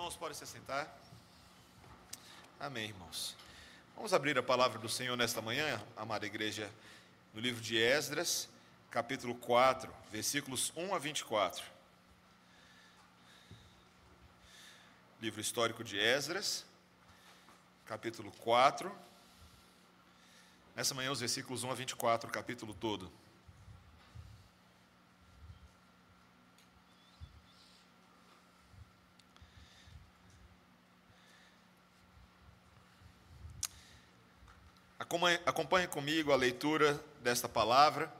Irmãos, podem se sentar. Amém, irmãos. Vamos abrir a palavra do Senhor nesta manhã, amada igreja, no livro de Esdras, capítulo 4, versículos 1 a 24. Livro histórico de Esdras, capítulo 4. Nessa manhã, os versículos 1 a 24, o capítulo todo. Acompanhe comigo a leitura desta palavra,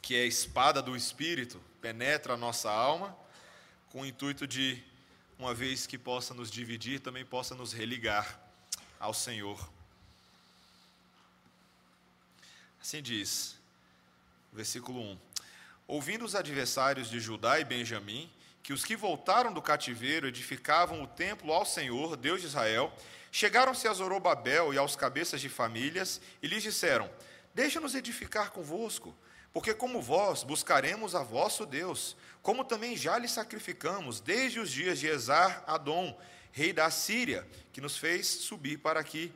que é a espada do Espírito, penetra a nossa alma, com o intuito de, uma vez que possa nos dividir, também possa nos religar ao Senhor. Assim diz, versículo 1: Ouvindo os adversários de Judá e Benjamim, que os que voltaram do cativeiro edificavam o templo ao Senhor, Deus de Israel, Chegaram-se a Zorobabel e aos cabeças de famílias e lhes disseram: Deixa-nos edificar convosco, porque como vós buscaremos a vosso Deus, como também já lhe sacrificamos desde os dias de Esar Adom, rei da Síria, que nos fez subir para aqui.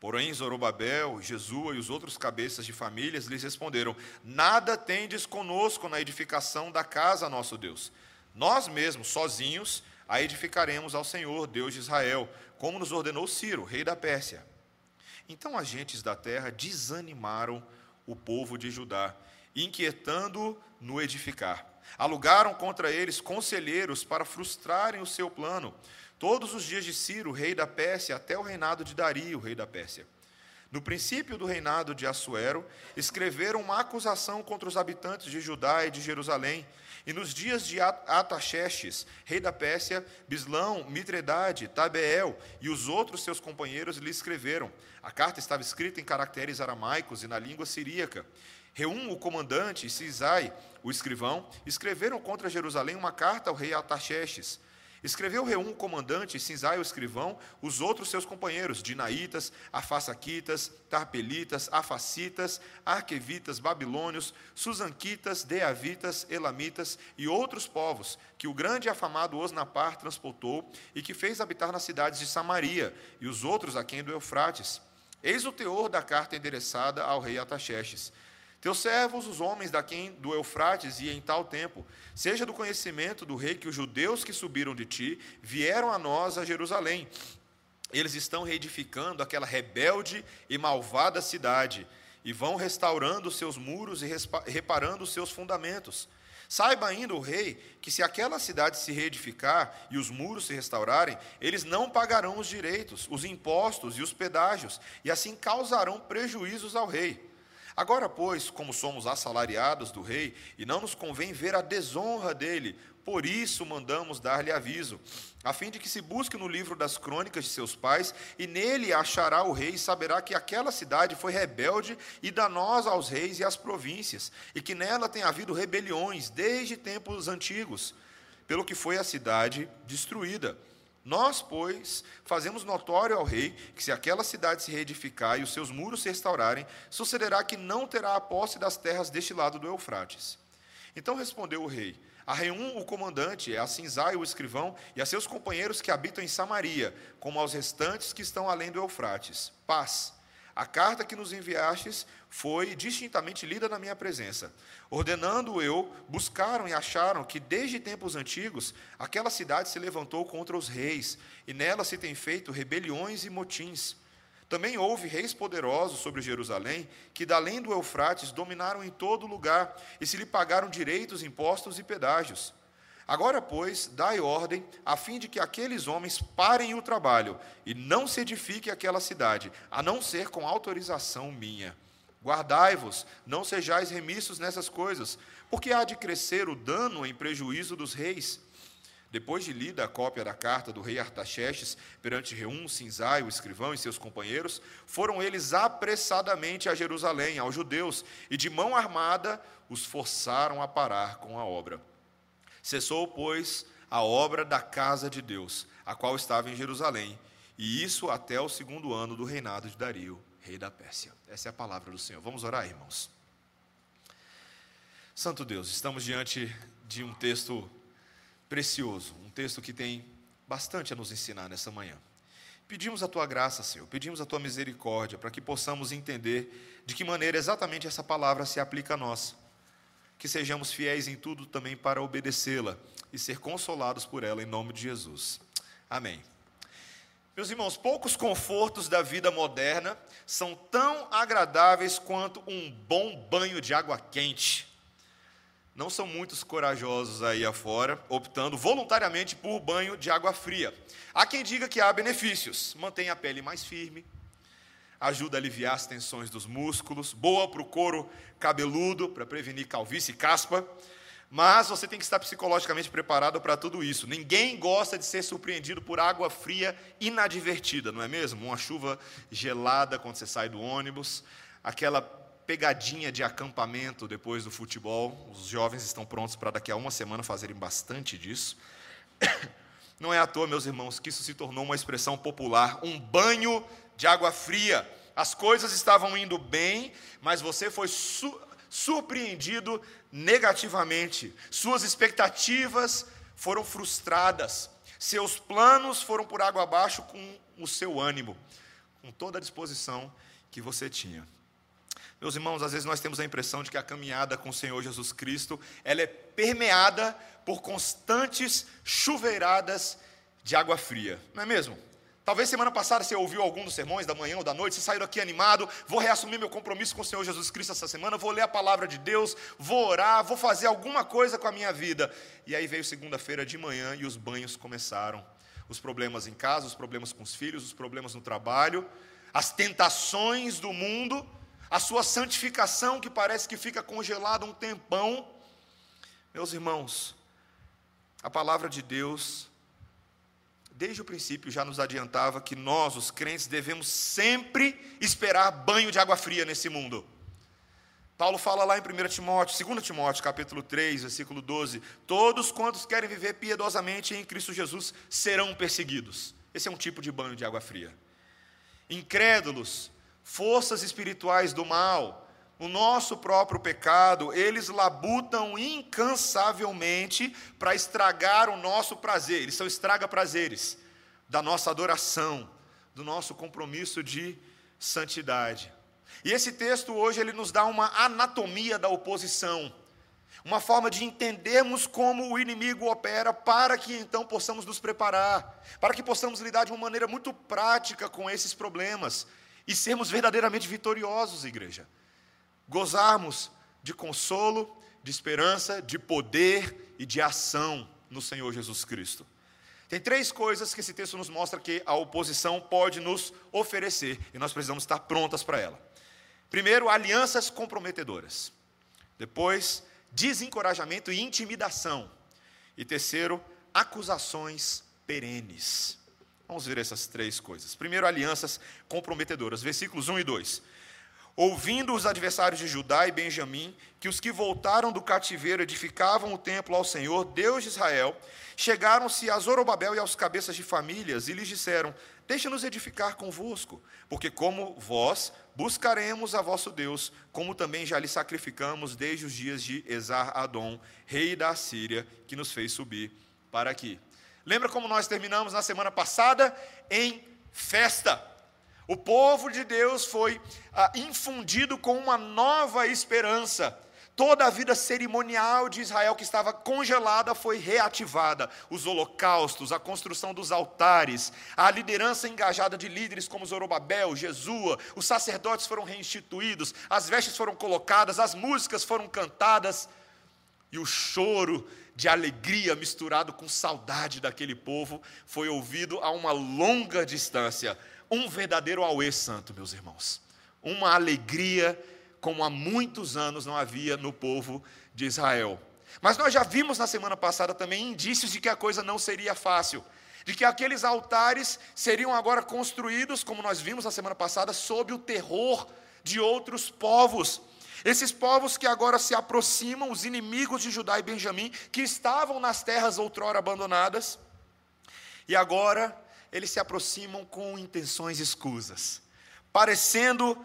Porém, Zorobabel, Jesua e os outros cabeças de famílias lhes responderam: Nada tendes conosco na edificação da casa, nosso Deus. Nós mesmos, sozinhos, a edificaremos ao Senhor, Deus de Israel, como nos ordenou Ciro, rei da Pérsia. Então agentes da terra desanimaram o povo de Judá, inquietando no edificar. Alugaram contra eles conselheiros para frustrarem o seu plano, todos os dias de Ciro, rei da Pérsia, até o reinado de Dario, rei da Pérsia. No princípio do reinado de Assuero, escreveram uma acusação contra os habitantes de Judá e de Jerusalém, e nos dias de Ataxerxes, rei da Pérsia, Bislão, Mitredade, Tabeel e os outros seus companheiros lhe escreveram. A carta estava escrita em caracteres aramaicos e na língua siríaca. Reum, o comandante, e Cisai, o escrivão, escreveram contra Jerusalém uma carta ao rei Ataxerxes. Escreveu Reum, o comandante, Cinzai, o escrivão, os outros seus companheiros, Dinaítas, Afasaquitas, Tarpelitas, Afacitas, Arquevitas, Babilônios, Susanquitas, Deavitas, Elamitas e outros povos, que o grande e afamado Osnapar transportou e que fez habitar nas cidades de Samaria, e os outros aquém do Eufrates. Eis o teor da carta endereçada ao rei Ataxerxes. Teus servos, os homens daquém do Eufrates, e em tal tempo, seja do conhecimento do rei que os judeus que subiram de ti vieram a nós a Jerusalém. Eles estão reedificando aquela rebelde e malvada cidade, e vão restaurando seus muros e reparando seus fundamentos. Saiba ainda o rei que, se aquela cidade se reedificar e os muros se restaurarem, eles não pagarão os direitos, os impostos e os pedágios, e assim causarão prejuízos ao rei. Agora, pois, como somos assalariados do rei, e não nos convém ver a desonra dele, por isso mandamos dar-lhe aviso, a fim de que se busque no livro das crônicas de seus pais, e nele achará o rei e saberá que aquela cidade foi rebelde e danosa aos reis e às províncias, e que nela tem havido rebeliões desde tempos antigos, pelo que foi a cidade destruída. Nós, pois, fazemos notório ao rei que, se aquela cidade se reedificar e os seus muros se restaurarem, sucederá que não terá a posse das terras deste lado do Eufrates. Então respondeu o rei: A Reum, o comandante, a Cinzai, o escrivão, e a seus companheiros que habitam em Samaria, como aos restantes que estão além do Eufrates. Paz. A carta que nos enviastes foi distintamente lida na minha presença. Ordenando eu, buscaram e acharam que desde tempos antigos aquela cidade se levantou contra os reis, e nela se tem feito rebeliões e motins. Também houve reis poderosos sobre Jerusalém, que da além do Eufrates dominaram em todo lugar e se lhe pagaram direitos, impostos e pedágios. Agora, pois, dai ordem, a fim de que aqueles homens parem o trabalho e não se edifique aquela cidade, a não ser com autorização minha. Guardai-vos, não sejais remissos nessas coisas, porque há de crescer o dano em prejuízo dos reis. Depois de lida a cópia da carta do rei Artaxerxes perante Reum, Cinzai, o escrivão e seus companheiros, foram eles apressadamente a Jerusalém, aos judeus, e de mão armada os forçaram a parar com a obra. Cessou, pois, a obra da casa de Deus, a qual estava em Jerusalém, e isso até o segundo ano do reinado de Dario, rei da Pérsia. Essa é a palavra do Senhor. Vamos orar, irmãos. Santo Deus, estamos diante de um texto precioso, um texto que tem bastante a nos ensinar nessa manhã. Pedimos a tua graça, Senhor, pedimos a tua misericórdia para que possamos entender de que maneira exatamente essa palavra se aplica a nós. Que sejamos fiéis em tudo também para obedecê-la e ser consolados por ela em nome de Jesus. Amém. Meus irmãos, poucos confortos da vida moderna são tão agradáveis quanto um bom banho de água quente. Não são muitos corajosos aí afora, optando voluntariamente por banho de água fria. Há quem diga que há benefícios: mantém a pele mais firme, ajuda a aliviar as tensões dos músculos, boa para o couro cabeludo, para prevenir calvície e caspa. Mas você tem que estar psicologicamente preparado para tudo isso. Ninguém gosta de ser surpreendido por água fria inadvertida, não é mesmo? Uma chuva gelada quando você sai do ônibus, aquela pegadinha de acampamento depois do futebol. Os jovens estão prontos para daqui a uma semana fazerem bastante disso. Não é à toa, meus irmãos, que isso se tornou uma expressão popular, um banho de água fria. As coisas estavam indo bem, mas você foi su surpreendido negativamente. Suas expectativas foram frustradas. Seus planos foram por água abaixo com o seu ânimo, com toda a disposição que você tinha. Meus irmãos, às vezes nós temos a impressão de que a caminhada com o Senhor Jesus Cristo, ela é permeada por constantes chuveiradas de água fria. Não é mesmo? Talvez semana passada você ouviu algum dos sermões da manhã ou da noite, você saiu daqui animado, vou reassumir meu compromisso com o Senhor Jesus Cristo essa semana, vou ler a palavra de Deus, vou orar, vou fazer alguma coisa com a minha vida. E aí veio segunda-feira de manhã e os banhos começaram. Os problemas em casa, os problemas com os filhos, os problemas no trabalho, as tentações do mundo a sua santificação que parece que fica congelada um tempão. Meus irmãos, a palavra de Deus, desde o princípio, já nos adiantava que nós, os crentes, devemos sempre esperar banho de água fria nesse mundo. Paulo fala lá em 1 Timóteo, 2 Timóteo, capítulo 3, versículo 12: Todos quantos querem viver piedosamente em Cristo Jesus serão perseguidos. Esse é um tipo de banho de água fria. Incrédulos forças espirituais do mal, o nosso próprio pecado, eles labutam incansavelmente para estragar o nosso prazer, eles são estraga-prazeres da nossa adoração, do nosso compromisso de santidade. E esse texto hoje ele nos dá uma anatomia da oposição, uma forma de entendermos como o inimigo opera para que então possamos nos preparar, para que possamos lidar de uma maneira muito prática com esses problemas e sermos verdadeiramente vitoriosos, igreja. Gozarmos de consolo, de esperança, de poder e de ação no Senhor Jesus Cristo. Tem três coisas que esse texto nos mostra que a oposição pode nos oferecer e nós precisamos estar prontas para ela. Primeiro, alianças comprometedoras. Depois, desencorajamento e intimidação. E terceiro, acusações perenes. Vamos ver essas três coisas. Primeiro, alianças comprometedoras, versículos 1 e 2. Ouvindo os adversários de Judá e Benjamim, que os que voltaram do cativeiro edificavam o templo ao Senhor, Deus de Israel, chegaram-se a Zorobabel e aos cabeças de famílias e lhes disseram: Deixa-nos edificar convosco, porque como vós buscaremos a vosso Deus, como também já lhe sacrificamos desde os dias de Esar-Adom, rei da Assíria, que nos fez subir para aqui. Lembra como nós terminamos na semana passada? Em festa. O povo de Deus foi ah, infundido com uma nova esperança. Toda a vida cerimonial de Israel que estava congelada foi reativada. Os holocaustos, a construção dos altares, a liderança engajada de líderes como Zorobabel, Jesua, os sacerdotes foram reinstituídos, as vestes foram colocadas, as músicas foram cantadas e o choro de alegria misturado com saudade daquele povo foi ouvido a uma longa distância. Um verdadeiro auê santo, meus irmãos. Uma alegria como há muitos anos não havia no povo de Israel. Mas nós já vimos na semana passada também indícios de que a coisa não seria fácil, de que aqueles altares seriam agora construídos, como nós vimos na semana passada, sob o terror de outros povos. Esses povos que agora se aproximam, os inimigos de Judá e Benjamim, que estavam nas terras outrora abandonadas, e agora eles se aproximam com intenções escusas, parecendo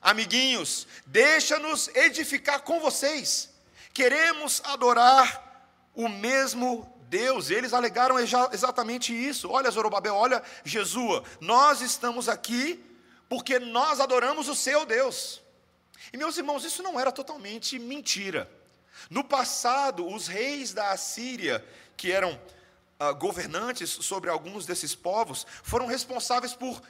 amiguinhos, deixa-nos edificar com vocês, queremos adorar o mesmo Deus. Eles alegaram exatamente isso. Olha, Zorobabel, olha, Jesua, nós estamos aqui porque nós adoramos o seu Deus. E meus irmãos, isso não era totalmente mentira. No passado, os reis da Assíria, que eram uh, governantes sobre alguns desses povos, foram responsáveis por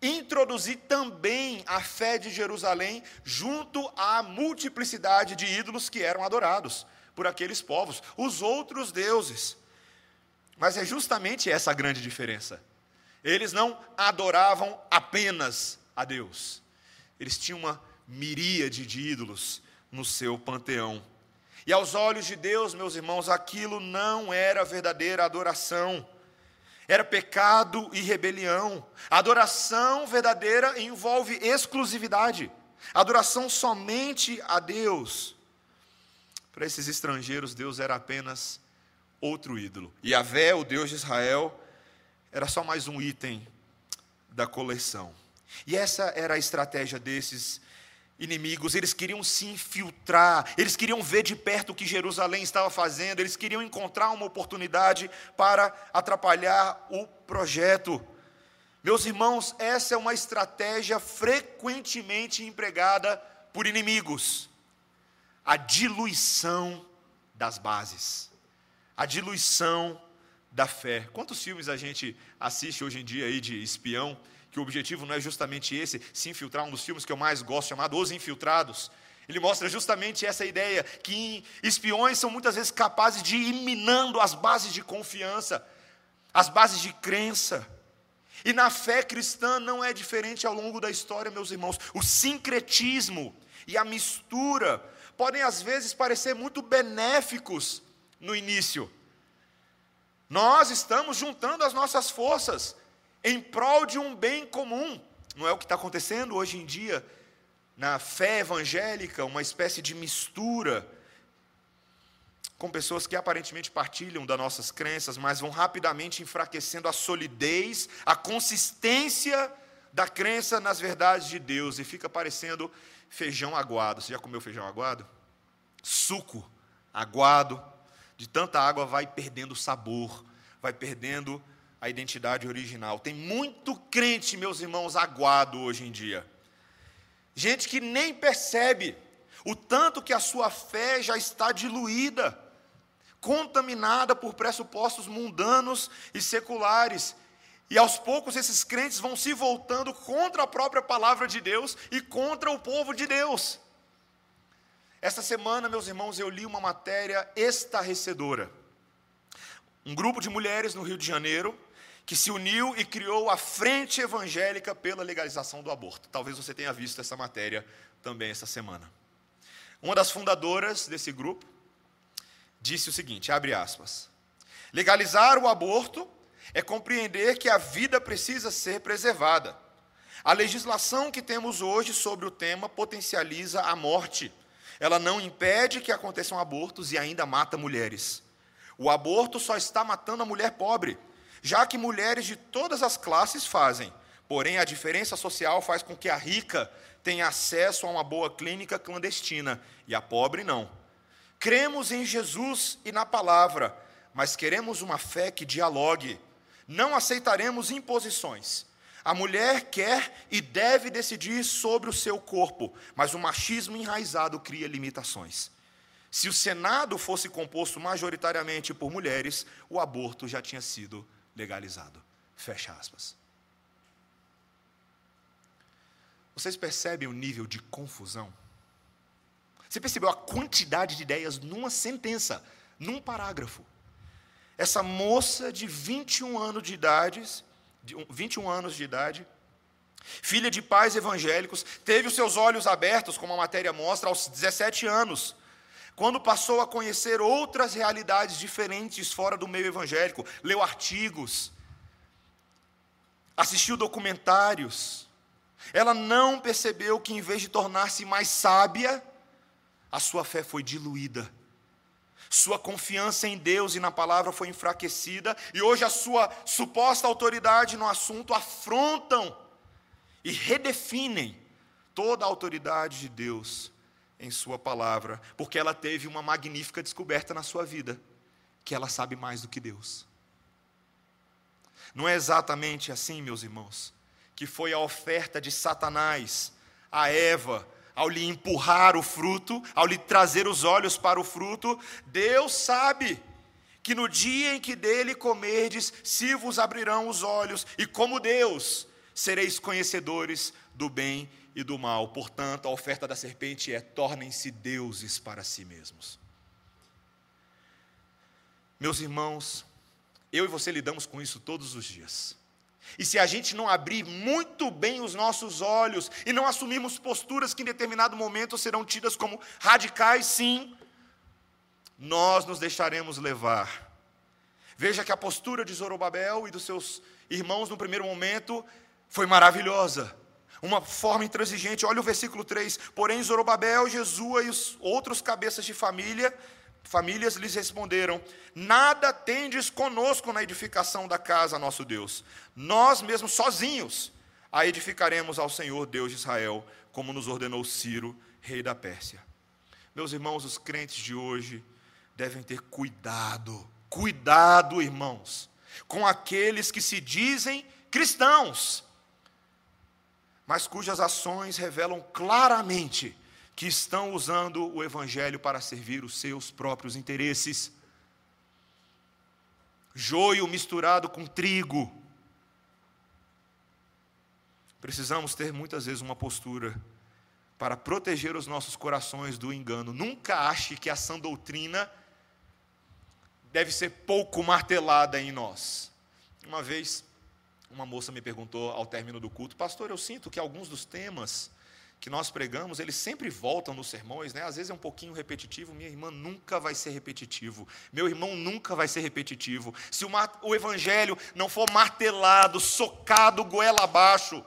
introduzir também a fé de Jerusalém junto à multiplicidade de ídolos que eram adorados por aqueles povos, os outros deuses. Mas é justamente essa a grande diferença. Eles não adoravam apenas a Deus, eles tinham uma miríade de ídolos no seu panteão. E aos olhos de Deus, meus irmãos, aquilo não era verdadeira adoração. Era pecado e rebelião. A adoração verdadeira envolve exclusividade. Adoração somente a Deus. Para esses estrangeiros, Deus era apenas outro ídolo. E Vé, o Deus de Israel, era só mais um item da coleção. E essa era a estratégia desses inimigos, eles queriam se infiltrar, eles queriam ver de perto o que Jerusalém estava fazendo, eles queriam encontrar uma oportunidade para atrapalhar o projeto. Meus irmãos, essa é uma estratégia frequentemente empregada por inimigos. A diluição das bases, a diluição da fé. Quantos filmes a gente assiste hoje em dia aí de espião? Que o objetivo não é justamente esse, se infiltrar, um dos filmes que eu mais gosto, chamado Os Infiltrados. Ele mostra justamente essa ideia que espiões são muitas vezes capazes de ir minando as bases de confiança, as bases de crença. E na fé cristã não é diferente ao longo da história, meus irmãos. O sincretismo e a mistura podem às vezes parecer muito benéficos no início. Nós estamos juntando as nossas forças em prol de um bem comum. Não é o que está acontecendo hoje em dia na fé evangélica, uma espécie de mistura com pessoas que aparentemente partilham das nossas crenças, mas vão rapidamente enfraquecendo a solidez, a consistência da crença nas verdades de Deus e fica parecendo feijão aguado. Você já comeu feijão aguado? Suco aguado, de tanta água vai perdendo sabor, vai perdendo a identidade original. Tem muito crente, meus irmãos, aguado hoje em dia. Gente que nem percebe o tanto que a sua fé já está diluída, contaminada por pressupostos mundanos e seculares. E aos poucos esses crentes vão se voltando contra a própria palavra de Deus e contra o povo de Deus. Esta semana, meus irmãos, eu li uma matéria estarrecedora. Um grupo de mulheres no Rio de Janeiro que se uniu e criou a Frente Evangélica pela Legalização do Aborto. Talvez você tenha visto essa matéria também essa semana. Uma das fundadoras desse grupo disse o seguinte, abre aspas: Legalizar o aborto é compreender que a vida precisa ser preservada. A legislação que temos hoje sobre o tema potencializa a morte. Ela não impede que aconteçam abortos e ainda mata mulheres. O aborto só está matando a mulher pobre já que mulheres de todas as classes fazem. Porém, a diferença social faz com que a rica tenha acesso a uma boa clínica clandestina e a pobre não. Cremos em Jesus e na palavra, mas queremos uma fé que dialogue. Não aceitaremos imposições. A mulher quer e deve decidir sobre o seu corpo, mas o machismo enraizado cria limitações. Se o Senado fosse composto majoritariamente por mulheres, o aborto já tinha sido legalizado. Fecha aspas. Vocês percebem o nível de confusão? Você percebeu a quantidade de ideias numa sentença, num parágrafo? Essa moça de 21 anos de idade, 21 anos de idade, filha de pais evangélicos, teve os seus olhos abertos, como a matéria mostra, aos 17 anos quando passou a conhecer outras realidades diferentes fora do meio evangélico, leu artigos, assistiu documentários, ela não percebeu que, em vez de tornar-se mais sábia, a sua fé foi diluída. Sua confiança em Deus e na palavra foi enfraquecida, e hoje a sua suposta autoridade no assunto afrontam e redefinem toda a autoridade de Deus em Sua palavra, porque ela teve uma magnífica descoberta na sua vida: que ela sabe mais do que Deus. Não é exatamente assim, meus irmãos, que foi a oferta de Satanás a Eva ao lhe empurrar o fruto, ao lhe trazer os olhos para o fruto, Deus sabe que no dia em que dele comerdes, se vos abrirão os olhos, e como Deus, sereis conhecedores do bem e do mal. Portanto, a oferta da serpente é: tornem-se deuses para si mesmos. Meus irmãos, eu e você lidamos com isso todos os dias. E se a gente não abrir muito bem os nossos olhos e não assumirmos posturas que em determinado momento serão tidas como radicais, sim, nós nos deixaremos levar. Veja que a postura de Zorobabel e dos seus irmãos no primeiro momento foi maravilhosa. Uma forma intransigente. Olha o versículo 3. Porém, Zorobabel, Jesua e os outros cabeças de família famílias lhes responderam: Nada tendes conosco na edificação da casa, nosso Deus. Nós mesmos sozinhos a edificaremos ao Senhor Deus de Israel, como nos ordenou Ciro, rei da Pérsia. Meus irmãos, os crentes de hoje devem ter cuidado, cuidado, irmãos, com aqueles que se dizem cristãos, mas cujas ações revelam claramente que estão usando o Evangelho para servir os seus próprios interesses. Joio misturado com trigo. Precisamos ter muitas vezes uma postura para proteger os nossos corações do engano. Nunca ache que a sã doutrina deve ser pouco martelada em nós. Uma vez, uma moça me perguntou ao término do culto, pastor, eu sinto que alguns dos temas que nós pregamos, eles sempre voltam nos sermões, né? Às vezes é um pouquinho repetitivo. Minha irmã nunca vai ser repetitivo. Meu irmão nunca vai ser repetitivo. Se o, o evangelho não for martelado, socado goela abaixo,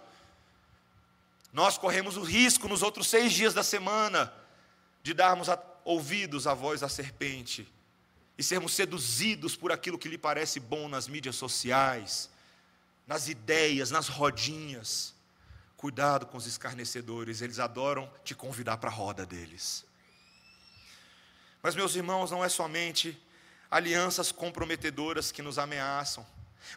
nós corremos o risco nos outros seis dias da semana de darmos a, ouvidos à voz da serpente e sermos seduzidos por aquilo que lhe parece bom nas mídias sociais, nas ideias, nas rodinhas. Cuidado com os escarnecedores, eles adoram te convidar para a roda deles. Mas, meus irmãos, não é somente alianças comprometedoras que nos ameaçam,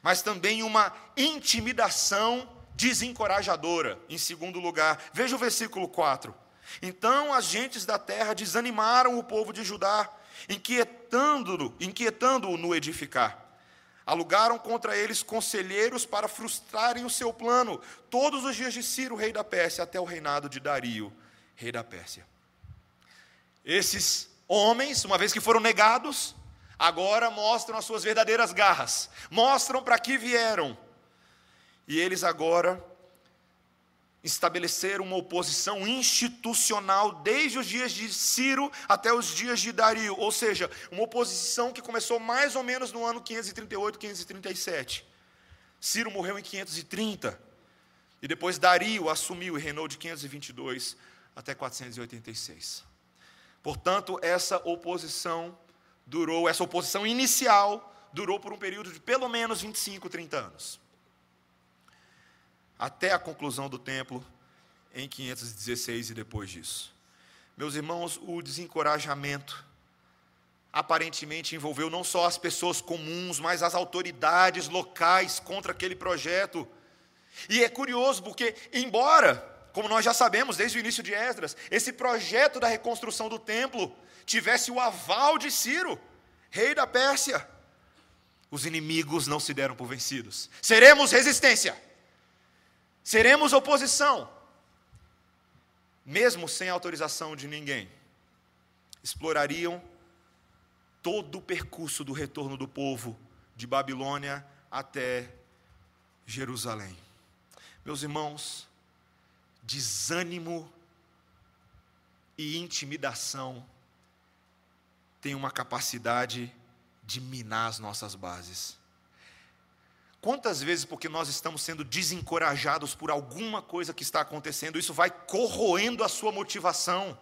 mas também uma intimidação desencorajadora, em segundo lugar. Veja o versículo 4. Então as gentes da terra desanimaram o povo de Judá, inquietando-o inquietando no edificar. Alugaram contra eles conselheiros para frustrarem o seu plano, todos os dias de Ciro, rei da Pérsia, até o reinado de Dario, rei da Pérsia. Esses homens, uma vez que foram negados, agora mostram as suas verdadeiras garras, mostram para que vieram. E eles agora estabelecer uma oposição institucional desde os dias de Ciro até os dias de Dario, ou seja, uma oposição que começou mais ou menos no ano 538, 537. Ciro morreu em 530, e depois Dario assumiu e reinou de 522 até 486. Portanto, essa oposição durou, essa oposição inicial durou por um período de pelo menos 25, 30 anos até a conclusão do templo em 516 e depois disso. Meus irmãos, o desencorajamento aparentemente envolveu não só as pessoas comuns, mas as autoridades locais contra aquele projeto. E é curioso porque, embora, como nós já sabemos desde o início de Esdras, esse projeto da reconstrução do templo tivesse o aval de Ciro, rei da Pérsia, os inimigos não se deram por vencidos. Seremos resistência. Seremos oposição, mesmo sem autorização de ninguém. Explorariam todo o percurso do retorno do povo de Babilônia até Jerusalém. Meus irmãos, desânimo e intimidação têm uma capacidade de minar as nossas bases. Quantas vezes, porque nós estamos sendo desencorajados por alguma coisa que está acontecendo, isso vai corroendo a sua motivação.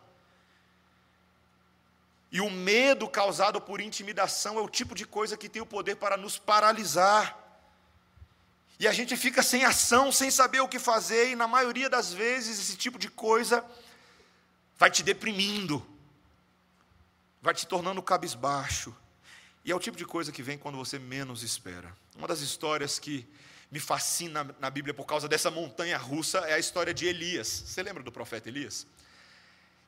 E o medo causado por intimidação é o tipo de coisa que tem o poder para nos paralisar. E a gente fica sem ação, sem saber o que fazer, e na maioria das vezes esse tipo de coisa vai te deprimindo, vai te tornando cabisbaixo. E é o tipo de coisa que vem quando você menos espera. Uma das histórias que me fascina na Bíblia por causa dessa montanha russa é a história de Elias. Você lembra do profeta Elias?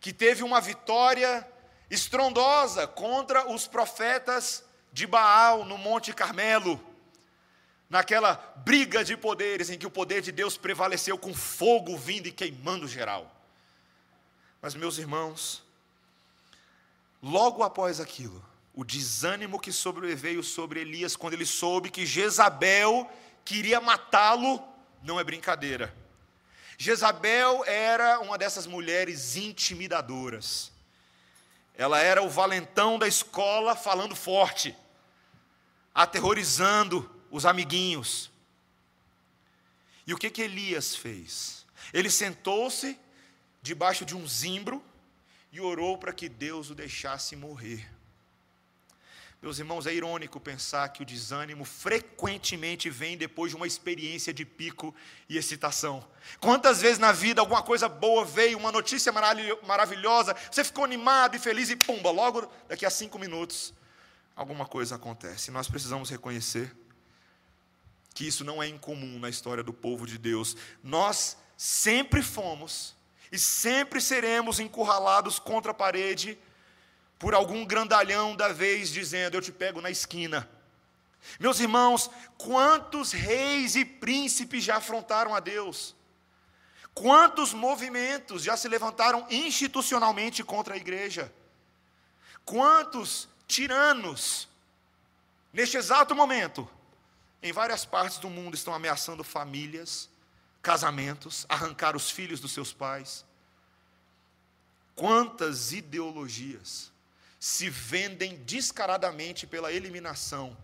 Que teve uma vitória estrondosa contra os profetas de Baal no Monte Carmelo, naquela briga de poderes em que o poder de Deus prevaleceu com fogo vindo e queimando geral. Mas, meus irmãos, logo após aquilo, o desânimo que sobreveio sobre Elias quando ele soube que Jezabel queria matá-lo, não é brincadeira. Jezabel era uma dessas mulheres intimidadoras. Ela era o valentão da escola falando forte, aterrorizando os amiguinhos. E o que que Elias fez? Ele sentou-se debaixo de um zimbro e orou para que Deus o deixasse morrer. Meus irmãos, é irônico pensar que o desânimo frequentemente vem depois de uma experiência de pico e excitação. Quantas vezes na vida alguma coisa boa veio, uma notícia maravilhosa, você ficou animado e feliz e pumba, logo daqui a cinco minutos alguma coisa acontece. Nós precisamos reconhecer que isso não é incomum na história do povo de Deus. Nós sempre fomos e sempre seremos encurralados contra a parede por algum grandalhão da vez dizendo: Eu te pego na esquina. Meus irmãos, quantos reis e príncipes já afrontaram a Deus? Quantos movimentos já se levantaram institucionalmente contra a igreja? Quantos tiranos, neste exato momento, em várias partes do mundo estão ameaçando famílias, casamentos, arrancar os filhos dos seus pais? Quantas ideologias se vendem descaradamente pela eliminação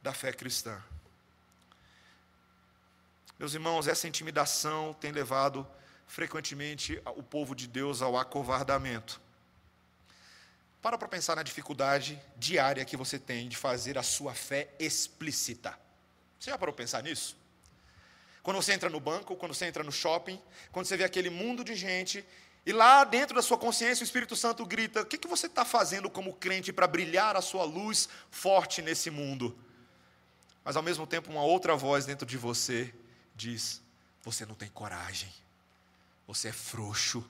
da fé cristã. Meus irmãos, essa intimidação tem levado frequentemente o povo de Deus ao acovardamento. Para para pensar na dificuldade diária que você tem de fazer a sua fé explícita. Você já parou para pensar nisso? Quando você entra no banco, quando você entra no shopping, quando você vê aquele mundo de gente e lá dentro da sua consciência, o Espírito Santo grita: O que, que você está fazendo como crente para brilhar a sua luz forte nesse mundo? Mas ao mesmo tempo, uma outra voz dentro de você diz: Você não tem coragem, você é frouxo,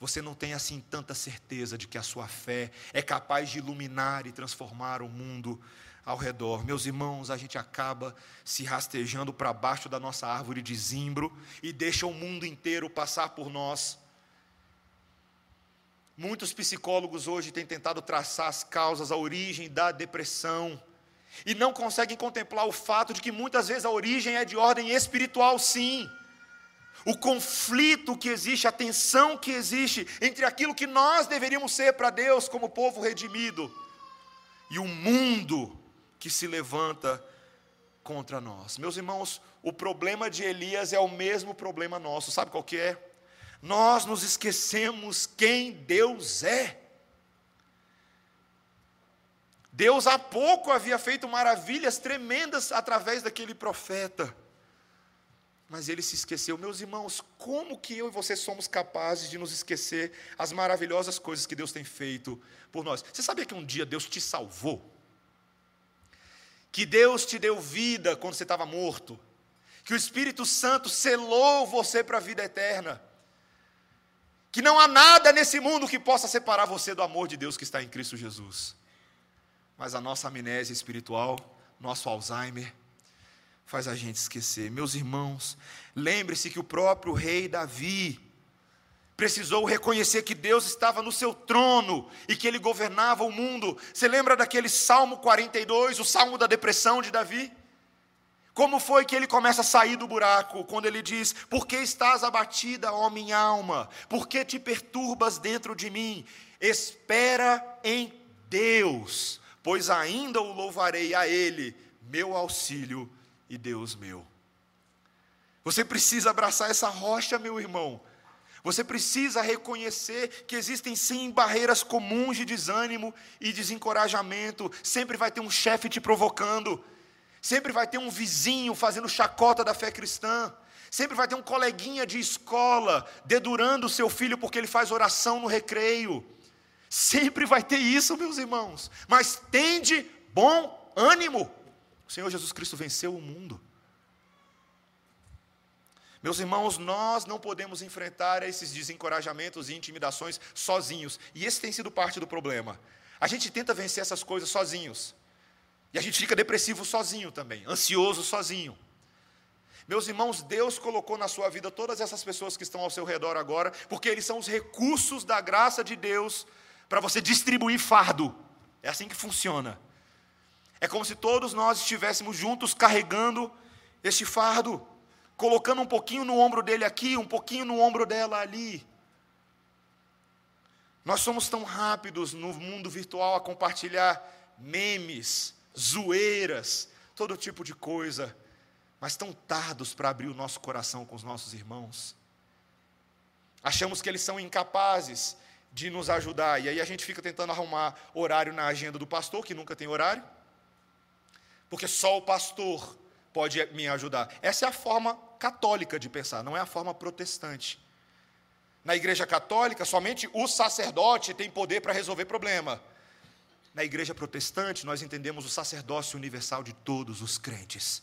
você não tem assim tanta certeza de que a sua fé é capaz de iluminar e transformar o mundo ao redor. Meus irmãos, a gente acaba se rastejando para baixo da nossa árvore de zimbro e deixa o mundo inteiro passar por nós. Muitos psicólogos hoje têm tentado traçar as causas, a origem da depressão, e não conseguem contemplar o fato de que muitas vezes a origem é de ordem espiritual, sim. O conflito que existe, a tensão que existe entre aquilo que nós deveríamos ser para Deus como povo redimido e o mundo que se levanta contra nós. Meus irmãos, o problema de Elias é o mesmo problema nosso. Sabe qual que é? Nós nos esquecemos quem Deus é. Deus há pouco havia feito maravilhas tremendas através daquele profeta. Mas ele se esqueceu. Meus irmãos, como que eu e você somos capazes de nos esquecer as maravilhosas coisas que Deus tem feito por nós? Você sabia que um dia Deus te salvou? Que Deus te deu vida quando você estava morto? Que o Espírito Santo selou você para a vida eterna? Que não há nada nesse mundo que possa separar você do amor de Deus que está em Cristo Jesus. Mas a nossa amnésia espiritual, nosso Alzheimer, faz a gente esquecer. Meus irmãos, lembre-se que o próprio rei Davi precisou reconhecer que Deus estava no seu trono e que ele governava o mundo. Você lembra daquele Salmo 42, o salmo da depressão de Davi? Como foi que ele começa a sair do buraco quando ele diz: Por que estás abatida, ó minha alma? Por que te perturbas dentro de mim? Espera em Deus, pois ainda o louvarei a Ele, meu auxílio e Deus meu. Você precisa abraçar essa rocha, meu irmão. Você precisa reconhecer que existem sim barreiras comuns de desânimo e desencorajamento. Sempre vai ter um chefe te provocando. Sempre vai ter um vizinho fazendo chacota da fé cristã. Sempre vai ter um coleguinha de escola dedurando o seu filho porque ele faz oração no recreio. Sempre vai ter isso, meus irmãos. Mas tende bom ânimo. O Senhor Jesus Cristo venceu o mundo. Meus irmãos, nós não podemos enfrentar esses desencorajamentos e intimidações sozinhos. E esse tem sido parte do problema. A gente tenta vencer essas coisas sozinhos. E a gente fica depressivo sozinho também, ansioso sozinho. Meus irmãos, Deus colocou na sua vida todas essas pessoas que estão ao seu redor agora, porque eles são os recursos da graça de Deus para você distribuir fardo. É assim que funciona. É como se todos nós estivéssemos juntos carregando este fardo, colocando um pouquinho no ombro dele aqui, um pouquinho no ombro dela ali. Nós somos tão rápidos no mundo virtual a compartilhar memes, zoeiras, todo tipo de coisa, mas tão tardos para abrir o nosso coração com os nossos irmãos. Achamos que eles são incapazes de nos ajudar, e aí a gente fica tentando arrumar horário na agenda do pastor, que nunca tem horário, porque só o pastor pode me ajudar. Essa é a forma católica de pensar, não é a forma protestante. Na igreja católica, somente o sacerdote tem poder para resolver problema. Na igreja protestante, nós entendemos o sacerdócio universal de todos os crentes.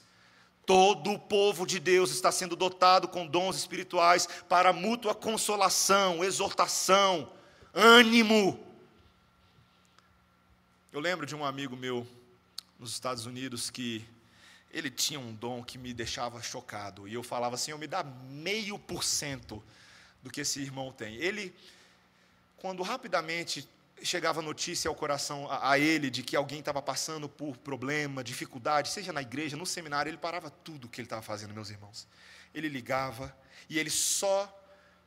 Todo o povo de Deus está sendo dotado com dons espirituais para mútua consolação, exortação, ânimo. Eu lembro de um amigo meu nos Estados Unidos que ele tinha um dom que me deixava chocado. E eu falava assim: eu me dá meio por cento do que esse irmão tem. Ele, quando rapidamente chegava notícia ao coração a, a ele de que alguém estava passando por problema, dificuldade, seja na igreja, no seminário, ele parava tudo o que ele estava fazendo, meus irmãos. Ele ligava e ele só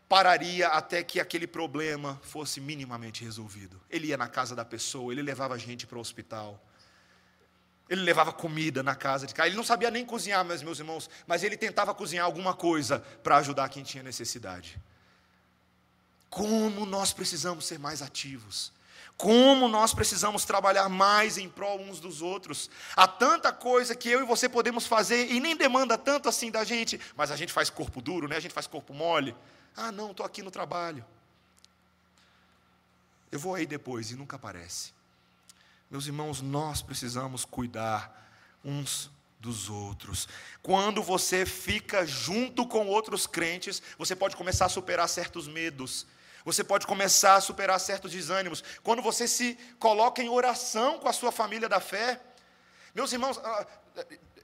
pararia até que aquele problema fosse minimamente resolvido. Ele ia na casa da pessoa, ele levava gente para o hospital. Ele levava comida na casa de casa. Ele não sabia nem cozinhar, meus, meus irmãos, mas ele tentava cozinhar alguma coisa para ajudar quem tinha necessidade. Como nós precisamos ser mais ativos. Como nós precisamos trabalhar mais em prol uns dos outros. Há tanta coisa que eu e você podemos fazer e nem demanda tanto assim da gente, mas a gente faz corpo duro, né? A gente faz corpo mole. Ah, não, estou aqui no trabalho. Eu vou aí depois e nunca aparece. Meus irmãos, nós precisamos cuidar uns dos outros. Quando você fica junto com outros crentes, você pode começar a superar certos medos, você pode começar a superar certos desânimos. Quando você se coloca em oração com a sua família da fé. Meus irmãos, ah,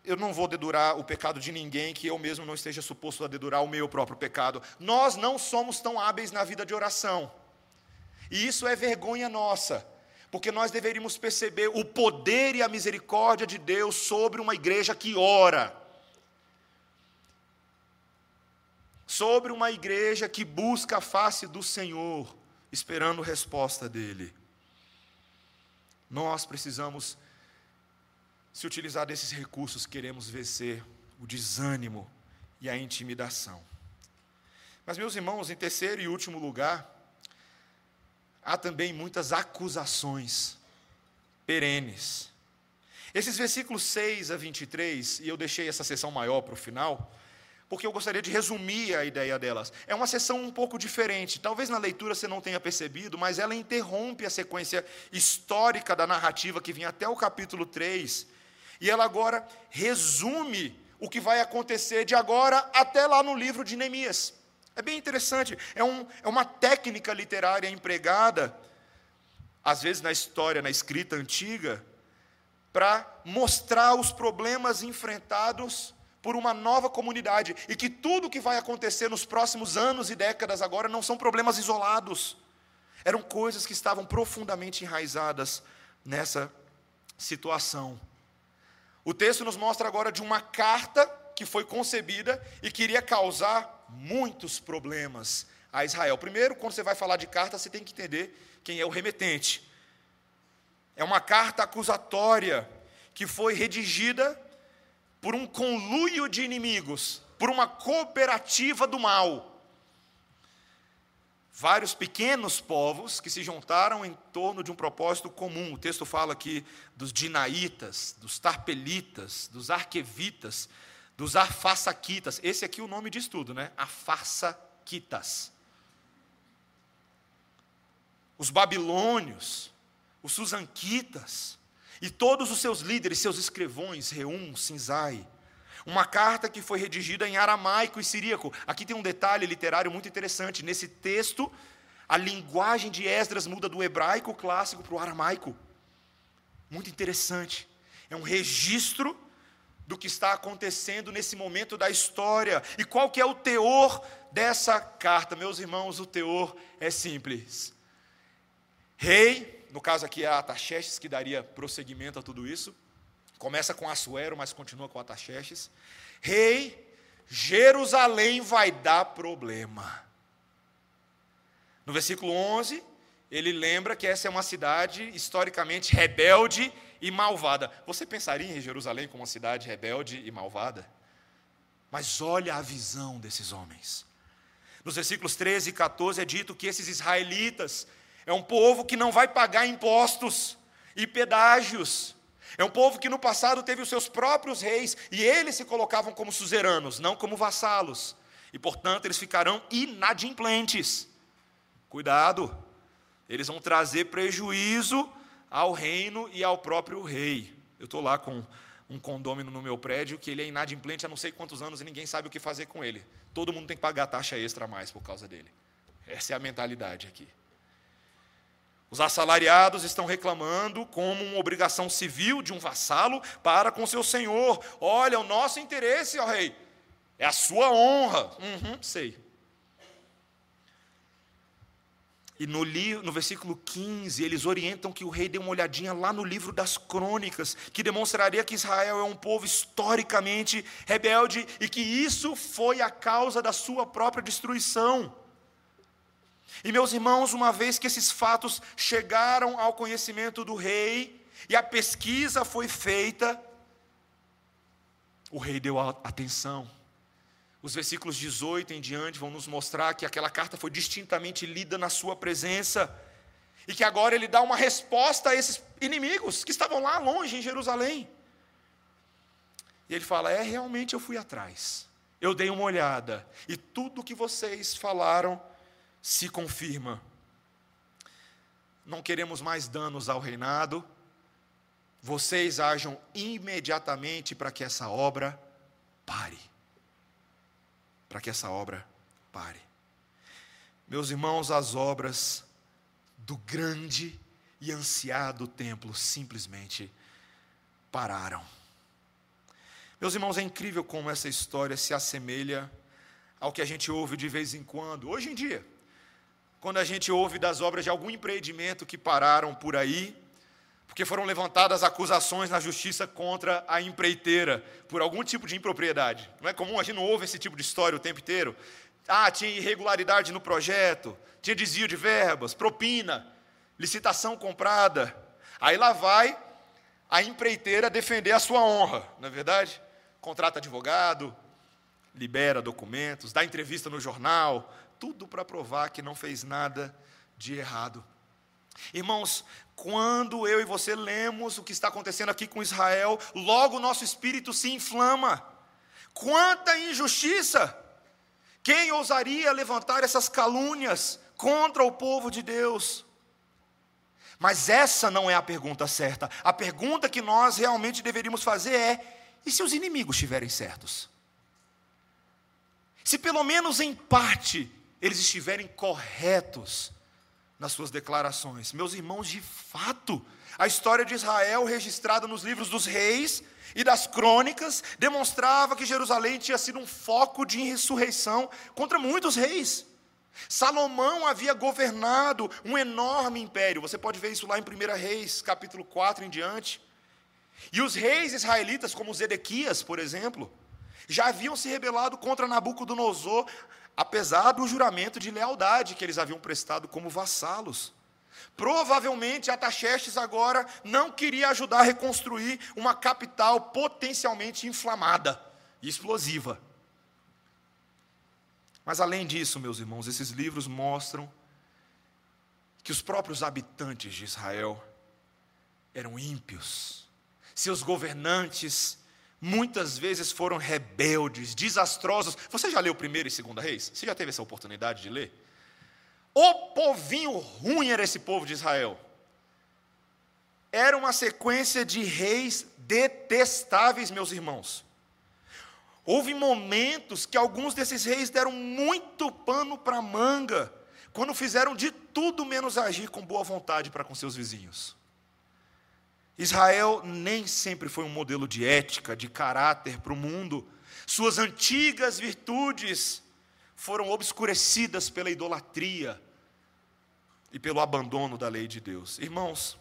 eu não vou dedurar o pecado de ninguém que eu mesmo não esteja suposto a dedurar o meu próprio pecado. Nós não somos tão hábeis na vida de oração. E isso é vergonha nossa, porque nós deveríamos perceber o poder e a misericórdia de Deus sobre uma igreja que ora. Sobre uma igreja que busca a face do Senhor, esperando resposta dele. Nós precisamos se utilizar desses recursos, queremos vencer o desânimo e a intimidação. Mas, meus irmãos, em terceiro e último lugar, há também muitas acusações perenes. Esses versículos 6 a 23, e eu deixei essa sessão maior para o final, porque eu gostaria de resumir a ideia delas. É uma sessão um pouco diferente. Talvez na leitura você não tenha percebido, mas ela interrompe a sequência histórica da narrativa que vinha até o capítulo 3. E ela agora resume o que vai acontecer de agora até lá no livro de Neemias. É bem interessante. É, um, é uma técnica literária empregada, às vezes na história, na escrita antiga, para mostrar os problemas enfrentados por uma nova comunidade e que tudo o que vai acontecer nos próximos anos e décadas agora não são problemas isolados. Eram coisas que estavam profundamente enraizadas nessa situação. O texto nos mostra agora de uma carta que foi concebida e queria causar muitos problemas a Israel. Primeiro, quando você vai falar de carta, você tem que entender quem é o remetente. É uma carta acusatória que foi redigida por um conluio de inimigos, por uma cooperativa do mal. Vários pequenos povos que se juntaram em torno de um propósito comum. O texto fala aqui dos dinaitas, dos tarpelitas, dos arquevitas, dos arfasaquitas. Esse aqui é o nome diz tudo, né? Arfasaquitas. os babilônios, os susanquitas e todos os seus líderes, seus escrivões, Reum, Sinzai. Uma carta que foi redigida em aramaico e siríaco. Aqui tem um detalhe literário muito interessante. Nesse texto, a linguagem de Esdras muda do hebraico clássico para o aramaico. Muito interessante. É um registro do que está acontecendo nesse momento da história. E qual que é o teor dessa carta? Meus irmãos, o teor é simples. Rei, no caso aqui é Ataxerxes que daria prosseguimento a tudo isso. Começa com Assuero, mas continua com Ataxerxes. Rei, Jerusalém vai dar problema. No versículo 11, ele lembra que essa é uma cidade historicamente rebelde e malvada. Você pensaria em Jerusalém como uma cidade rebelde e malvada? Mas olha a visão desses homens. Nos versículos 13 e 14 é dito que esses israelitas é um povo que não vai pagar impostos e pedágios. É um povo que no passado teve os seus próprios reis e eles se colocavam como suzeranos, não como vassalos. E portanto eles ficarão inadimplentes. Cuidado, eles vão trazer prejuízo ao reino e ao próprio rei. Eu estou lá com um condômino no meu prédio que ele é inadimplente há não sei quantos anos e ninguém sabe o que fazer com ele. Todo mundo tem que pagar taxa extra a mais por causa dele. Essa é a mentalidade aqui. Os assalariados estão reclamando como uma obrigação civil de um vassalo para com seu senhor. Olha, o nosso interesse, ó rei, é a sua honra. Uhum, sei. E no, no versículo 15, eles orientam que o rei dê uma olhadinha lá no livro das crônicas, que demonstraria que Israel é um povo historicamente rebelde e que isso foi a causa da sua própria destruição. E meus irmãos, uma vez que esses fatos chegaram ao conhecimento do rei e a pesquisa foi feita, o rei deu atenção os versículos 18 em diante vão nos mostrar que aquela carta foi distintamente lida na sua presença e que agora ele dá uma resposta a esses inimigos que estavam lá longe em Jerusalém. E ele fala: É, realmente eu fui atrás, eu dei uma olhada, e tudo que vocês falaram se confirma. Não queremos mais danos ao reinado, vocês ajam imediatamente para que essa obra pare para que essa obra pare. Meus irmãos, as obras do grande e ansiado templo simplesmente pararam. Meus irmãos, é incrível como essa história se assemelha ao que a gente ouve de vez em quando, hoje em dia, quando a gente ouve das obras de algum empreendimento que pararam por aí, porque foram levantadas acusações na justiça contra a empreiteira por algum tipo de impropriedade. Não é comum, a gente não ouve esse tipo de história o tempo inteiro. Ah, tinha irregularidade no projeto, tinha desvio de verbas, propina, licitação comprada. Aí lá vai a empreiteira defender a sua honra, não é verdade? Contrata advogado, libera documentos, dá entrevista no jornal, tudo para provar que não fez nada de errado. Irmãos, quando eu e você lemos o que está acontecendo aqui com Israel, logo o nosso espírito se inflama. Quanta injustiça! Quem ousaria levantar essas calúnias contra o povo de Deus? Mas essa não é a pergunta certa. A pergunta que nós realmente deveríamos fazer é: e se os inimigos estiverem certos? Se pelo menos em parte eles estiverem corretos nas suas declarações. Meus irmãos, de fato, a história de Israel, registrada nos livros dos reis e das crônicas, demonstrava que Jerusalém tinha sido um foco de insurreição contra muitos reis. Salomão havia governado um enorme império. Você pode ver isso lá em 1 Reis, capítulo 4 em diante. E os reis israelitas, como Zedequias, por exemplo, já haviam se rebelado contra Nabucodonosor, apesar do juramento de lealdade que eles haviam prestado como vassalos. Provavelmente Ataxerxes agora não queria ajudar a reconstruir uma capital potencialmente inflamada e explosiva. Mas além disso, meus irmãos, esses livros mostram que os próprios habitantes de Israel eram ímpios, seus governantes muitas vezes foram rebeldes, desastrosos. Você já leu primeiro e segunda reis? Você já teve essa oportunidade de ler? O povinho ruim era esse povo de Israel. Era uma sequência de reis detestáveis, meus irmãos. Houve momentos que alguns desses reis deram muito pano para manga, quando fizeram de tudo menos agir com boa vontade para com seus vizinhos. Israel nem sempre foi um modelo de ética, de caráter para o mundo. Suas antigas virtudes foram obscurecidas pela idolatria e pelo abandono da lei de Deus. Irmãos,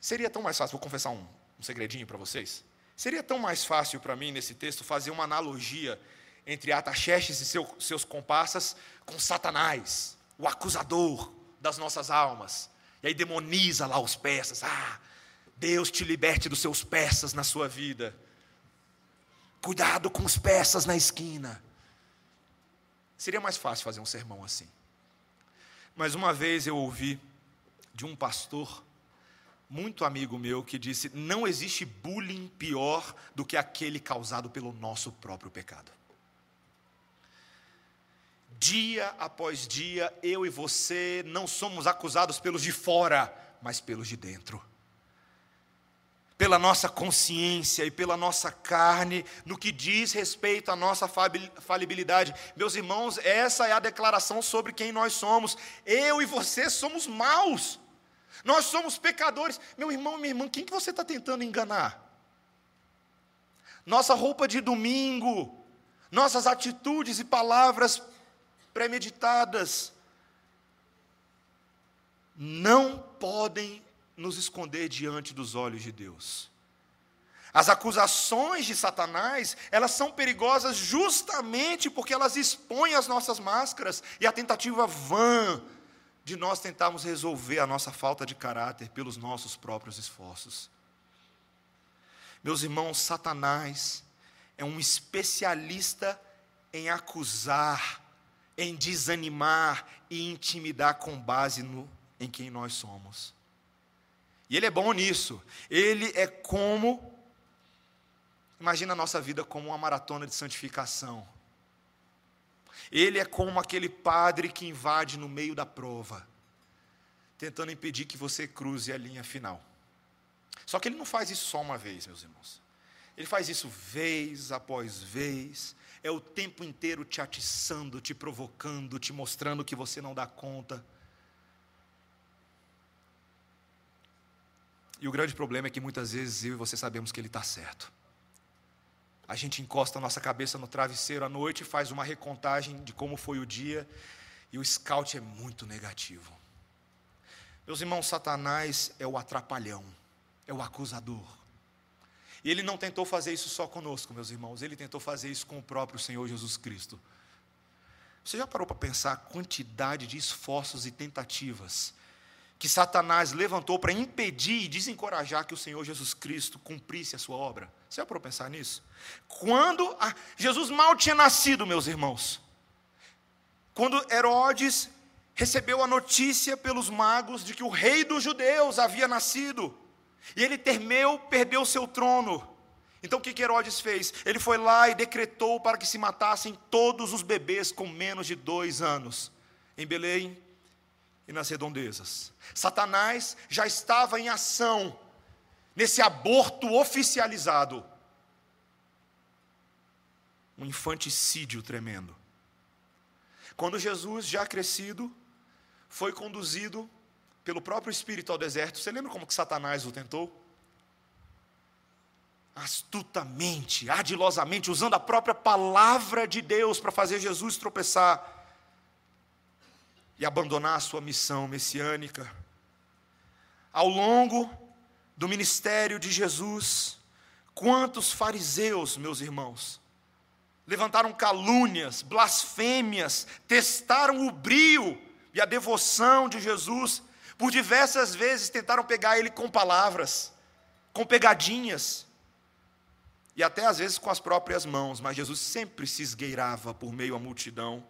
seria tão mais fácil, vou confessar um, um segredinho para vocês. Seria tão mais fácil para mim, nesse texto, fazer uma analogia entre Ataxerxes e seu, seus comparsas com Satanás, o acusador das nossas almas. E aí demoniza lá os persas. Ah, Deus te liberte dos seus persas na sua vida. Cuidado com os persas na esquina. Seria mais fácil fazer um sermão assim. Mas uma vez eu ouvi de um pastor muito amigo meu que disse: não existe bullying pior do que aquele causado pelo nosso próprio pecado. Dia após dia, eu e você não somos acusados pelos de fora, mas pelos de dentro. Pela nossa consciência e pela nossa carne, no que diz respeito à nossa falibilidade. Meus irmãos, essa é a declaração sobre quem nós somos. Eu e você somos maus. Nós somos pecadores. Meu irmão, minha irmã, quem que você está tentando enganar? Nossa roupa de domingo, nossas atitudes e palavras premeditadas não podem nos esconder diante dos olhos de Deus. As acusações de Satanás, elas são perigosas justamente porque elas expõem as nossas máscaras e a tentativa vã de nós tentarmos resolver a nossa falta de caráter pelos nossos próprios esforços. Meus irmãos, Satanás é um especialista em acusar, em desanimar e intimidar com base no, em quem nós somos. E ele é bom nisso. Ele é como. Imagina a nossa vida como uma maratona de santificação. Ele é como aquele padre que invade no meio da prova, tentando impedir que você cruze a linha final. Só que ele não faz isso só uma vez, meus irmãos. Ele faz isso vez após vez, é o tempo inteiro te atiçando, te provocando, te mostrando que você não dá conta. E o grande problema é que muitas vezes eu e você sabemos que ele está certo. A gente encosta a nossa cabeça no travesseiro à noite, faz uma recontagem de como foi o dia, e o scout é muito negativo. Meus irmãos, Satanás é o atrapalhão, é o acusador. E ele não tentou fazer isso só conosco, meus irmãos, ele tentou fazer isso com o próprio Senhor Jesus Cristo. Você já parou para pensar a quantidade de esforços e tentativas que Satanás levantou para impedir e desencorajar que o Senhor Jesus Cristo cumprisse a sua obra. Você parou para pensar nisso? Quando a, Jesus mal tinha nascido, meus irmãos, quando Herodes recebeu a notícia pelos magos de que o rei dos judeus havia nascido, e ele temeu perder o seu trono. Então o que Herodes fez? Ele foi lá e decretou para que se matassem todos os bebês com menos de dois anos, em Belém nas redondezas. Satanás já estava em ação nesse aborto oficializado. Um infanticídio tremendo. Quando Jesus, já crescido, foi conduzido pelo próprio Espírito ao deserto, você lembra como que Satanás o tentou? Astutamente, ardilosamente, usando a própria palavra de Deus para fazer Jesus tropeçar e abandonar a sua missão messiânica. Ao longo do ministério de Jesus, quantos fariseus, meus irmãos, levantaram calúnias, blasfêmias, testaram o brio e a devoção de Jesus, por diversas vezes tentaram pegar ele com palavras, com pegadinhas, e até às vezes com as próprias mãos, mas Jesus sempre se esgueirava por meio à multidão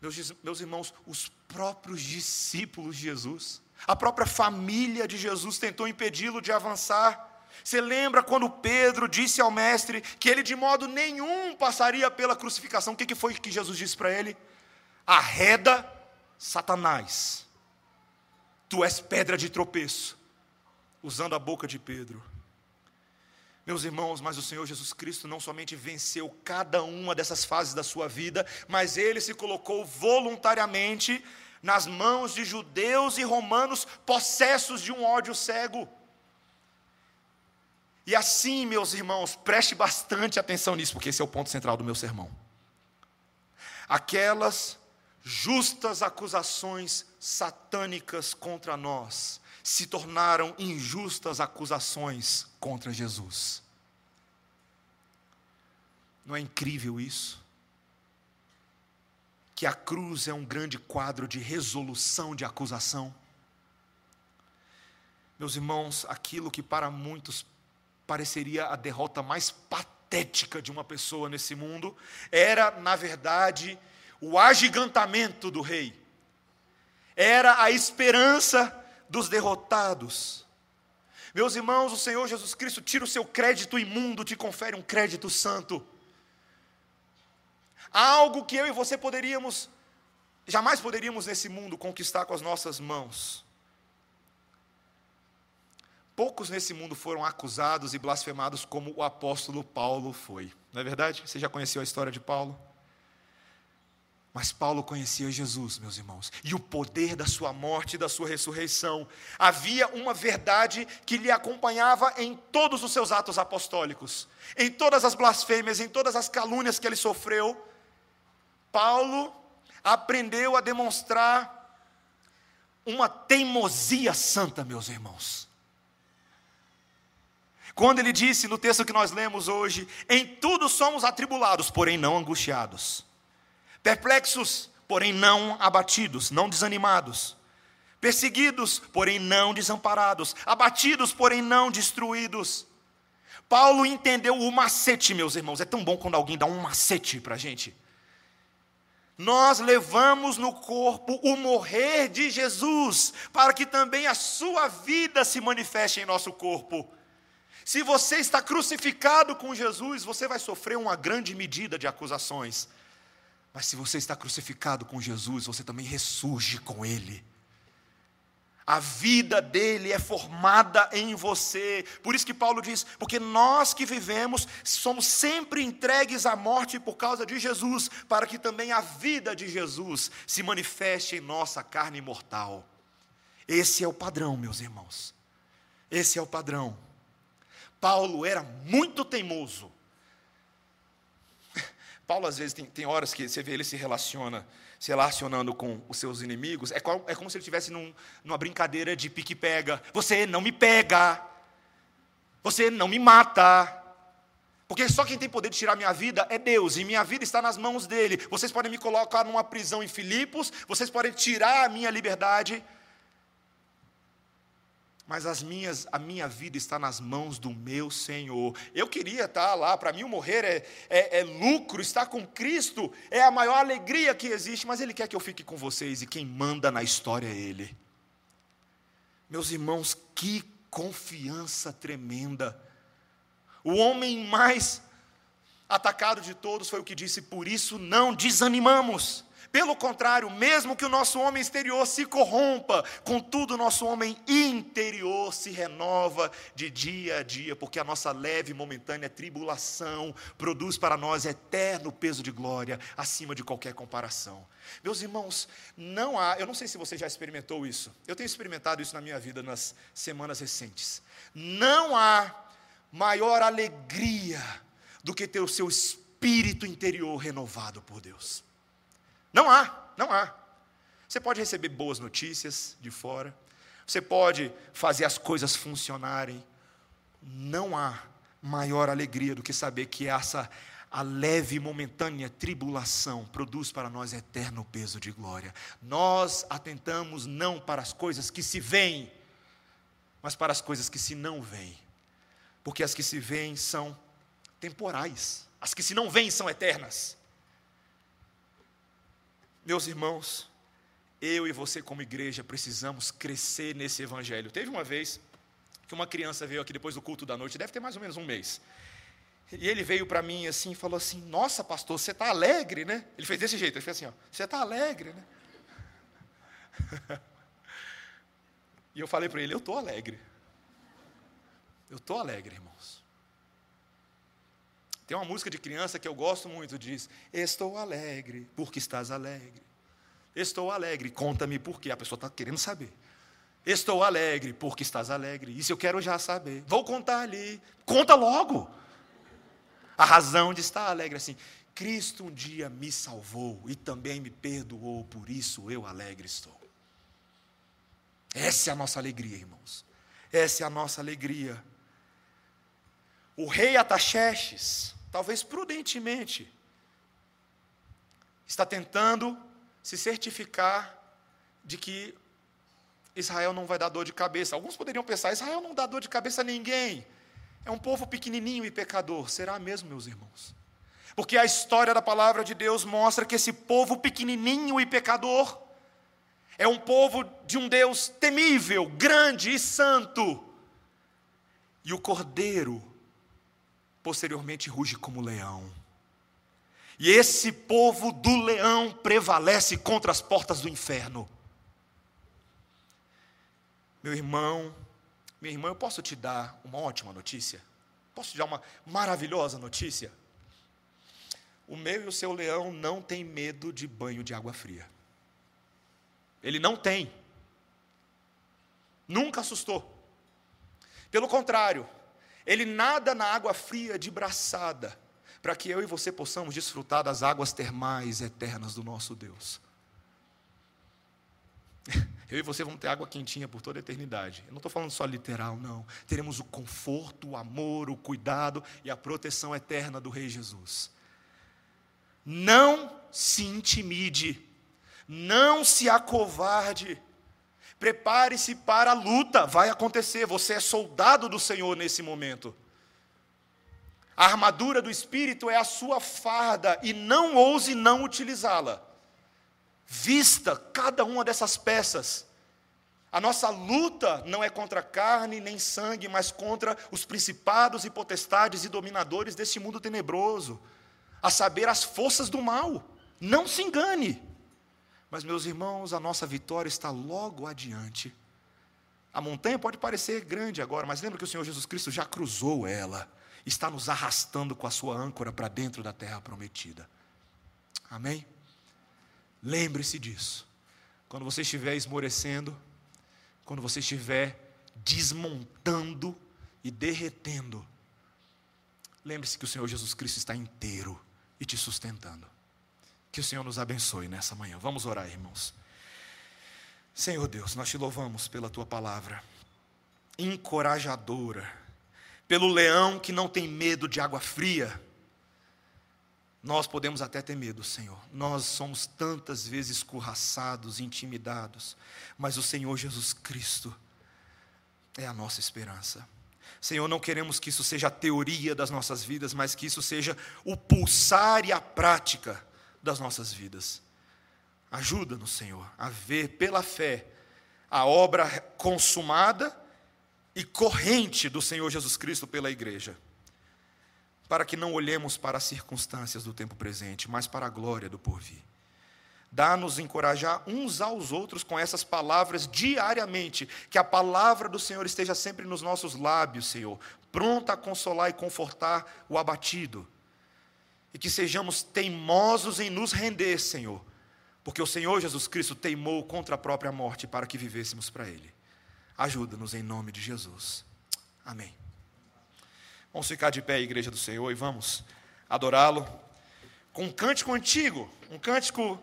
meus, meus irmãos, os próprios discípulos de Jesus, a própria família de Jesus tentou impedi-lo de avançar. Você lembra quando Pedro disse ao Mestre que ele de modo nenhum passaria pela crucificação? O que foi que Jesus disse para ele? Arreda Satanás, tu és pedra de tropeço, usando a boca de Pedro. Meus irmãos, mas o Senhor Jesus Cristo não somente venceu cada uma dessas fases da sua vida, mas ele se colocou voluntariamente nas mãos de judeus e romanos possessos de um ódio cego. E assim, meus irmãos, preste bastante atenção nisso, porque esse é o ponto central do meu sermão. Aquelas justas acusações satânicas contra nós se tornaram injustas acusações contra Jesus. Não é incrível isso? Que a cruz é um grande quadro de resolução de acusação. Meus irmãos, aquilo que para muitos pareceria a derrota mais patética de uma pessoa nesse mundo, era, na verdade, o agigantamento do rei. Era a esperança dos derrotados. Meus irmãos, o Senhor Jesus Cristo tira o seu crédito imundo, te confere um crédito santo. Algo que eu e você poderíamos, jamais poderíamos nesse mundo conquistar com as nossas mãos. Poucos nesse mundo foram acusados e blasfemados como o apóstolo Paulo foi. Não é verdade? Você já conheceu a história de Paulo? Mas Paulo conhecia Jesus, meus irmãos, e o poder da sua morte e da sua ressurreição. Havia uma verdade que lhe acompanhava em todos os seus atos apostólicos, em todas as blasfêmias, em todas as calúnias que ele sofreu. Paulo aprendeu a demonstrar uma teimosia santa, meus irmãos. Quando ele disse no texto que nós lemos hoje: Em tudo somos atribulados, porém não angustiados, perplexos, porém não abatidos, não desanimados, perseguidos, porém não desamparados, abatidos, porém não destruídos. Paulo entendeu o macete, meus irmãos. É tão bom quando alguém dá um macete para a gente. Nós levamos no corpo o morrer de Jesus, para que também a sua vida se manifeste em nosso corpo. Se você está crucificado com Jesus, você vai sofrer uma grande medida de acusações. Mas se você está crucificado com Jesus, você também ressurge com Ele. A vida dele é formada em você. Por isso que Paulo diz: porque nós que vivemos somos sempre entregues à morte por causa de Jesus, para que também a vida de Jesus se manifeste em nossa carne mortal. Esse é o padrão, meus irmãos. Esse é o padrão. Paulo era muito teimoso. Paulo, às vezes, tem, tem horas que você vê ele se relaciona, se relacionando com os seus inimigos, é, é como se ele estivesse num, numa brincadeira de pique-pega. Você não me pega, você não me mata, porque só quem tem poder de tirar minha vida é Deus, e minha vida está nas mãos dele. Vocês podem me colocar numa prisão em Filipos, vocês podem tirar a minha liberdade, mas as minhas, a minha vida está nas mãos do meu Senhor. Eu queria estar lá, para mim o morrer é, é, é, lucro, estar com Cristo é a maior alegria que existe, mas Ele quer que eu fique com vocês e quem manda na história é Ele. Meus irmãos, que confiança tremenda. O homem mais atacado de todos foi o que disse: Por isso não desanimamos. Pelo contrário, mesmo que o nosso homem exterior se corrompa, contudo, o nosso homem interior se renova de dia a dia, porque a nossa leve e momentânea tribulação produz para nós eterno peso de glória, acima de qualquer comparação. Meus irmãos, não há, eu não sei se você já experimentou isso, eu tenho experimentado isso na minha vida nas semanas recentes. Não há maior alegria do que ter o seu espírito interior renovado por Deus. Não há, não há. Você pode receber boas notícias de fora, você pode fazer as coisas funcionarem. Não há maior alegria do que saber que essa a leve e momentânea tribulação produz para nós eterno peso de glória. Nós atentamos não para as coisas que se veem, mas para as coisas que se não veem. Porque as que se veem são temporais, as que se não veem são eternas. Meus irmãos, eu e você, como igreja, precisamos crescer nesse evangelho. Teve uma vez que uma criança veio aqui depois do culto da noite, deve ter mais ou menos um mês. E ele veio para mim assim e falou assim: Nossa, pastor, você está alegre, né? Ele fez desse jeito, ele fez assim: Você está alegre, né? e eu falei para ele: Eu estou alegre. Eu estou alegre, irmãos. Tem uma música de criança que eu gosto muito, diz: Estou alegre, porque estás alegre. Estou alegre, conta-me por quê. A pessoa está querendo saber. Estou alegre, porque estás alegre. Isso eu quero já saber. Vou contar ali. Conta logo. A razão de estar alegre assim. Cristo um dia me salvou e também me perdoou, por isso eu alegre estou. Essa é a nossa alegria, irmãos. Essa é a nossa alegria. O rei Ataxerxes, talvez prudentemente, está tentando se certificar de que Israel não vai dar dor de cabeça. Alguns poderiam pensar: Israel não dá dor de cabeça a ninguém. É um povo pequenininho e pecador. Será mesmo, meus irmãos? Porque a história da palavra de Deus mostra que esse povo pequenininho e pecador é um povo de um Deus temível, grande e santo. E o cordeiro posteriormente ruge como leão. E esse povo do leão prevalece contra as portas do inferno. Meu irmão, minha irmã, eu posso te dar uma ótima notícia? Posso te dar uma maravilhosa notícia? O meu e o seu leão não tem medo de banho de água fria. Ele não tem. Nunca assustou. Pelo contrário, ele nada na água fria de braçada, para que eu e você possamos desfrutar das águas termais eternas do nosso Deus. Eu e você vamos ter água quentinha por toda a eternidade. Eu não estou falando só literal, não. Teremos o conforto, o amor, o cuidado e a proteção eterna do Rei Jesus. Não se intimide, não se acovarde. Prepare-se para a luta, vai acontecer. Você é soldado do Senhor nesse momento. A armadura do Espírito é a sua farda e não ouse não utilizá-la. Vista cada uma dessas peças. A nossa luta não é contra carne nem sangue, mas contra os principados e potestades e dominadores desse mundo tenebroso, a saber, as forças do mal. Não se engane. Mas, meus irmãos, a nossa vitória está logo adiante. A montanha pode parecer grande agora, mas lembra que o Senhor Jesus Cristo já cruzou ela, está nos arrastando com a sua âncora para dentro da terra prometida. Amém? Lembre-se disso. Quando você estiver esmorecendo, quando você estiver desmontando e derretendo, lembre-se que o Senhor Jesus Cristo está inteiro e te sustentando. Que o Senhor nos abençoe nessa manhã. Vamos orar, irmãos. Senhor Deus, nós te louvamos pela tua palavra encorajadora, pelo leão que não tem medo de água fria nós podemos até ter medo, Senhor. Nós somos tantas vezes escorraçados, intimidados, mas o Senhor Jesus Cristo é a nossa esperança. Senhor, não queremos que isso seja a teoria das nossas vidas, mas que isso seja o pulsar e a prática das nossas vidas. Ajuda-nos, Senhor, a ver pela fé a obra consumada e corrente do Senhor Jesus Cristo pela igreja para que não olhemos para as circunstâncias do tempo presente, mas para a glória do porvir. Dá-nos encorajar uns aos outros com essas palavras diariamente, que a palavra do Senhor esteja sempre nos nossos lábios, Senhor, pronta a consolar e confortar o abatido. E que sejamos teimosos em nos render, Senhor, porque o Senhor Jesus Cristo teimou contra a própria morte para que vivêssemos para Ele. Ajuda-nos em nome de Jesus. Amém. Vamos ficar de pé, igreja do Senhor, e vamos adorá-lo com um cântico antigo, um cântico